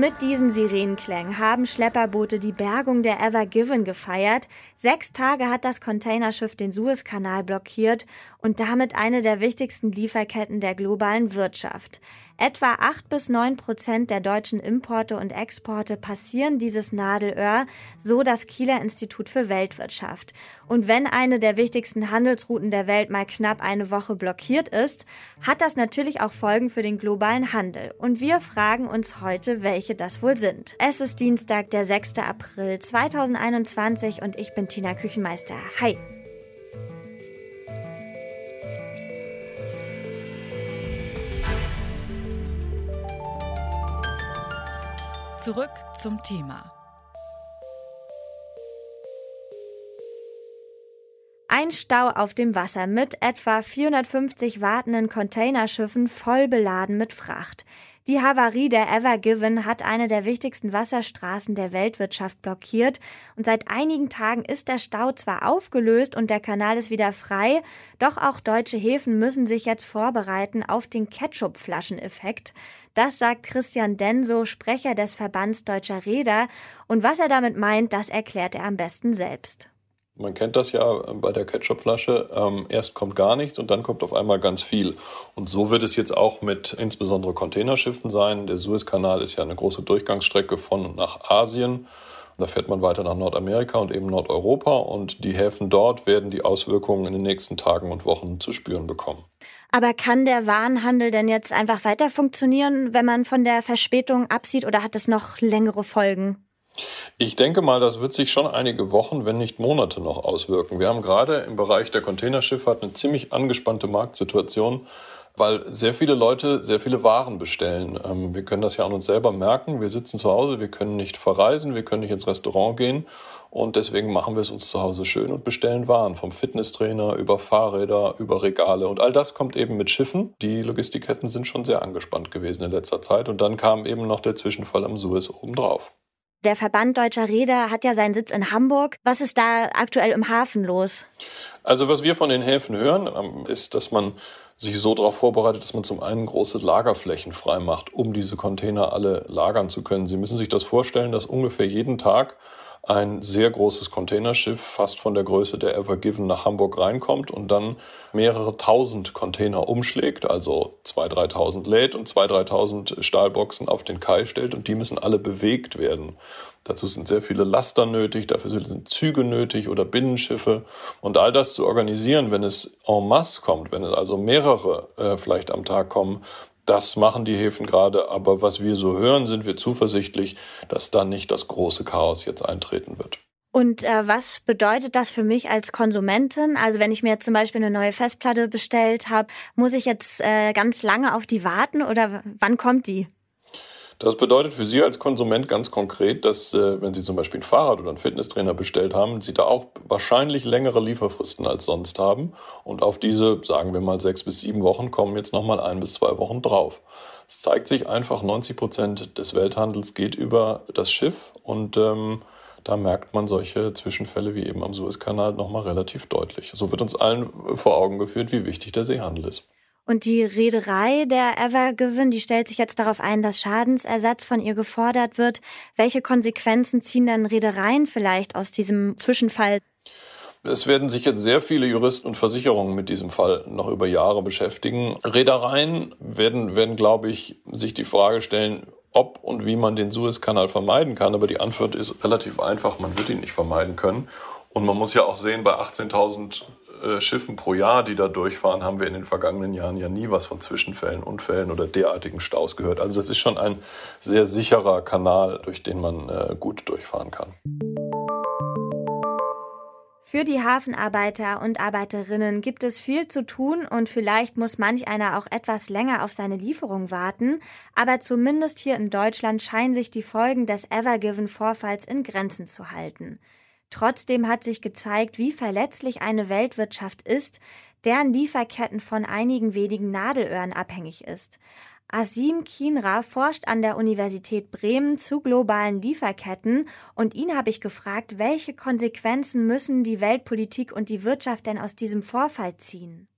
Mit diesen Sirenenklängen haben Schlepperboote die Bergung der Ever Given gefeiert. Sechs Tage hat das Containerschiff den Suezkanal blockiert und damit eine der wichtigsten Lieferketten der globalen Wirtschaft. Etwa acht bis neun Prozent der deutschen Importe und Exporte passieren dieses Nadelöhr, so das Kieler Institut für Weltwirtschaft. Und wenn eine der wichtigsten Handelsrouten der Welt mal knapp eine Woche blockiert ist, hat das natürlich auch Folgen für den globalen Handel. Und wir fragen uns heute, welche das wohl sind. Es ist Dienstag, der 6. April 2021 und ich bin Tina Küchenmeister. Hi! Zurück zum Thema. Ein Stau auf dem Wasser mit etwa 450 wartenden Containerschiffen voll beladen mit Fracht. Die Havarie der Ever Given hat eine der wichtigsten Wasserstraßen der Weltwirtschaft blockiert und seit einigen Tagen ist der Stau zwar aufgelöst und der Kanal ist wieder frei, doch auch deutsche Häfen müssen sich jetzt vorbereiten auf den Ketchupflascheneffekt. Das sagt Christian Denso, Sprecher des Verbands Deutscher Räder und was er damit meint, das erklärt er am besten selbst. Man kennt das ja bei der Ketchupflasche. Ähm, erst kommt gar nichts und dann kommt auf einmal ganz viel. Und so wird es jetzt auch mit insbesondere Containerschiffen sein. Der Suezkanal ist ja eine große Durchgangsstrecke von und nach Asien. Da fährt man weiter nach Nordamerika und eben Nordeuropa. Und die Häfen dort werden die Auswirkungen in den nächsten Tagen und Wochen zu spüren bekommen. Aber kann der Warenhandel denn jetzt einfach weiter funktionieren, wenn man von der Verspätung absieht, oder hat es noch längere Folgen? Ich denke mal, das wird sich schon einige Wochen, wenn nicht Monate noch auswirken. Wir haben gerade im Bereich der Containerschifffahrt eine ziemlich angespannte Marktsituation, weil sehr viele Leute sehr viele Waren bestellen. Ähm, wir können das ja an uns selber merken. Wir sitzen zu Hause, wir können nicht verreisen, wir können nicht ins Restaurant gehen und deswegen machen wir es uns zu Hause schön und bestellen Waren vom Fitnesstrainer über Fahrräder, über Regale und all das kommt eben mit Schiffen. Die Logistikketten sind schon sehr angespannt gewesen in letzter Zeit und dann kam eben noch der Zwischenfall am Suez obendrauf. Der Verband Deutscher Räder hat ja seinen Sitz in Hamburg. Was ist da aktuell im Hafen los? Also was wir von den Häfen hören, ähm, ist, dass man sich so darauf vorbereitet, dass man zum einen große Lagerflächen freimacht, um diese Container alle lagern zu können. Sie müssen sich das vorstellen, dass ungefähr jeden Tag ein sehr großes Containerschiff, fast von der Größe der Ever Given, nach Hamburg reinkommt und dann mehrere tausend Container umschlägt, also zwei, dreitausend lädt und zwei, dreitausend Stahlboxen auf den Kai stellt und die müssen alle bewegt werden. Dazu sind sehr viele Laster nötig, dafür sind Züge nötig oder Binnenschiffe. Und all das zu organisieren, wenn es en masse kommt, wenn es also mehrere äh, vielleicht am Tag kommen, das machen die Häfen gerade, aber was wir so hören, sind wir zuversichtlich, dass da nicht das große Chaos jetzt eintreten wird. Und äh, was bedeutet das für mich als Konsumentin? Also wenn ich mir jetzt zum Beispiel eine neue Festplatte bestellt habe, muss ich jetzt äh, ganz lange auf die warten oder wann kommt die? Das bedeutet für Sie als Konsument ganz konkret, dass äh, wenn Sie zum Beispiel ein Fahrrad oder einen Fitnesstrainer bestellt haben, Sie da auch wahrscheinlich längere Lieferfristen als sonst haben. Und auf diese, sagen wir mal, sechs bis sieben Wochen kommen jetzt nochmal ein bis zwei Wochen drauf. Es zeigt sich einfach, 90 Prozent des Welthandels geht über das Schiff und ähm, da merkt man solche Zwischenfälle wie eben am Suezkanal nochmal relativ deutlich. So wird uns allen vor Augen geführt, wie wichtig der Seehandel ist. Und die Reederei der Evergiven, die stellt sich jetzt darauf ein, dass Schadensersatz von ihr gefordert wird. Welche Konsequenzen ziehen denn Reedereien vielleicht aus diesem Zwischenfall? Es werden sich jetzt sehr viele Juristen und Versicherungen mit diesem Fall noch über Jahre beschäftigen. Reedereien werden, werden, glaube ich, sich die Frage stellen, ob und wie man den Suezkanal vermeiden kann. Aber die Antwort ist relativ einfach, man wird ihn nicht vermeiden können. Und man muss ja auch sehen, bei 18.000 äh, Schiffen pro Jahr, die da durchfahren, haben wir in den vergangenen Jahren ja nie was von Zwischenfällen, Unfällen oder derartigen Staus gehört. Also das ist schon ein sehr sicherer Kanal, durch den man äh, gut durchfahren kann. Für die Hafenarbeiter und Arbeiterinnen gibt es viel zu tun und vielleicht muss manch einer auch etwas länger auf seine Lieferung warten, aber zumindest hier in Deutschland scheinen sich die Folgen des Evergiven-Vorfalls in Grenzen zu halten. Trotzdem hat sich gezeigt, wie verletzlich eine Weltwirtschaft ist, deren Lieferketten von einigen wenigen Nadelöhren abhängig ist. Asim Kinra forscht an der Universität Bremen zu globalen Lieferketten und ihn habe ich gefragt, welche Konsequenzen müssen die Weltpolitik und die Wirtschaft denn aus diesem Vorfall ziehen?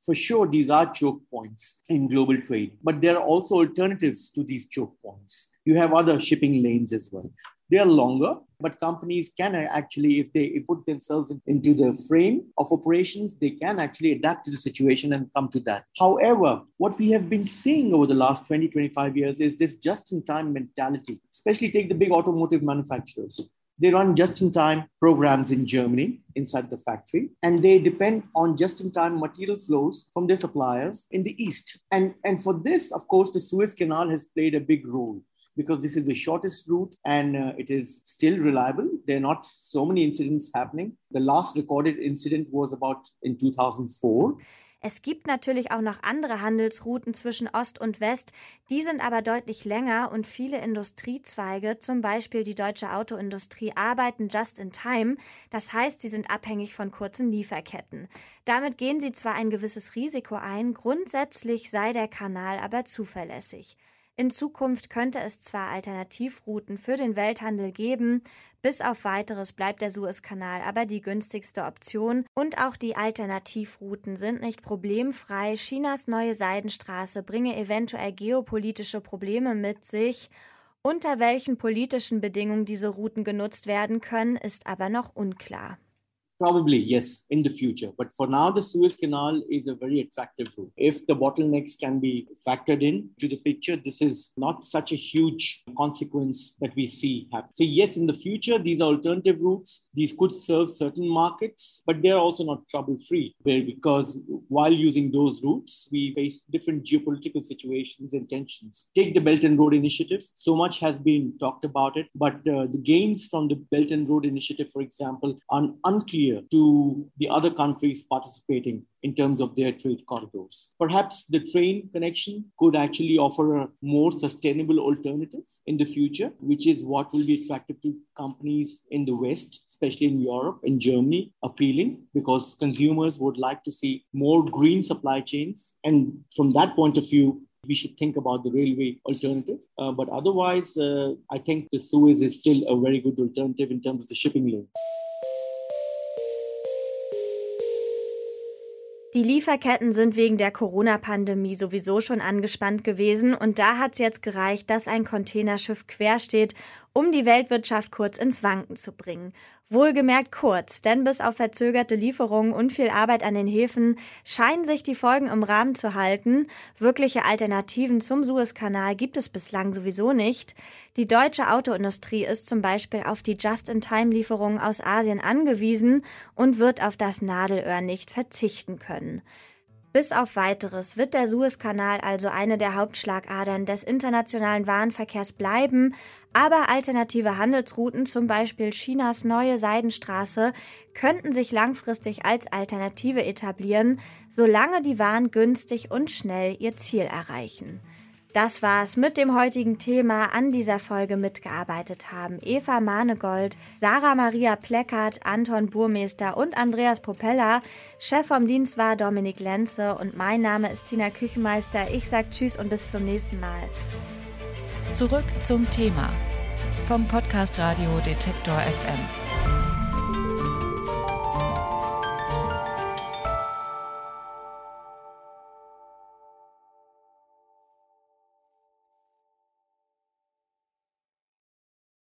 For sure, these are choke points in global trade, but there are also alternatives to these choke points. You have other shipping lanes as well. They are longer, but companies can actually, if they put themselves into the frame of operations, they can actually adapt to the situation and come to that. However, what we have been seeing over the last 20, 25 years is this just in time mentality, especially take the big automotive manufacturers. They run just in time programs in Germany inside the factory, and they depend on just in time material flows from their suppliers in the East. And, and for this, of course, the Suez Canal has played a big role because this is the shortest route and uh, it is still reliable. There are not so many incidents happening. The last recorded incident was about in 2004. Es gibt natürlich auch noch andere Handelsrouten zwischen Ost und West, die sind aber deutlich länger und viele Industriezweige, zum Beispiel die deutsche Autoindustrie, arbeiten just in time. Das heißt, sie sind abhängig von kurzen Lieferketten. Damit gehen sie zwar ein gewisses Risiko ein, grundsätzlich sei der Kanal aber zuverlässig. In Zukunft könnte es zwar Alternativrouten für den Welthandel geben, bis auf weiteres bleibt der Suezkanal aber die günstigste Option und auch die Alternativrouten sind nicht problemfrei. Chinas neue Seidenstraße bringe eventuell geopolitische Probleme mit sich. Unter welchen politischen Bedingungen diese Routen genutzt werden können, ist aber noch unklar. Probably, yes, in the future. But for now, the Suez Canal is a very attractive route. If the bottlenecks can be factored in to the picture, this is not such a huge consequence that we see happen. So, yes, in the future, these alternative routes. These could serve certain markets, but they're also not trouble free because while using those routes, we face different geopolitical situations and tensions. Take the Belt and Road Initiative. So much has been talked about it, but uh, the gains from the Belt and Road Initiative, for example, are unclear to the other countries participating in terms of their trade corridors. Perhaps the train connection could actually offer a more sustainable alternative in the future, which is what will be attractive to companies in the West, especially in Europe and Germany, appealing because consumers would like to see more green supply chains. And from that point of view, we should think about the railway alternative. Uh, but otherwise, uh, I think the Suez is still a very good alternative in terms of the shipping lane. Die Lieferketten sind wegen der Corona-Pandemie sowieso schon angespannt gewesen und da hat es jetzt gereicht, dass ein Containerschiff quer steht um die Weltwirtschaft kurz ins Wanken zu bringen. Wohlgemerkt kurz, denn bis auf verzögerte Lieferungen und viel Arbeit an den Häfen scheinen sich die Folgen im Rahmen zu halten. Wirkliche Alternativen zum Suezkanal gibt es bislang sowieso nicht. Die deutsche Autoindustrie ist zum Beispiel auf die Just-in-Time-Lieferungen aus Asien angewiesen und wird auf das Nadelöhr nicht verzichten können. Bis auf weiteres wird der Suezkanal also eine der Hauptschlagadern des internationalen Warenverkehrs bleiben, aber alternative Handelsrouten, zum Beispiel Chinas neue Seidenstraße, könnten sich langfristig als Alternative etablieren, solange die Waren günstig und schnell ihr Ziel erreichen. Das war's mit dem heutigen Thema. An dieser Folge mitgearbeitet haben Eva Manegold, Sarah Maria Pleckert, Anton Burmeister und Andreas Popella. Chef vom Dienst war Dominik Lenze und mein Name ist Tina Küchenmeister. Ich sag Tschüss und bis zum nächsten Mal. Zurück zum Thema vom Podcast Radio Detektor FM.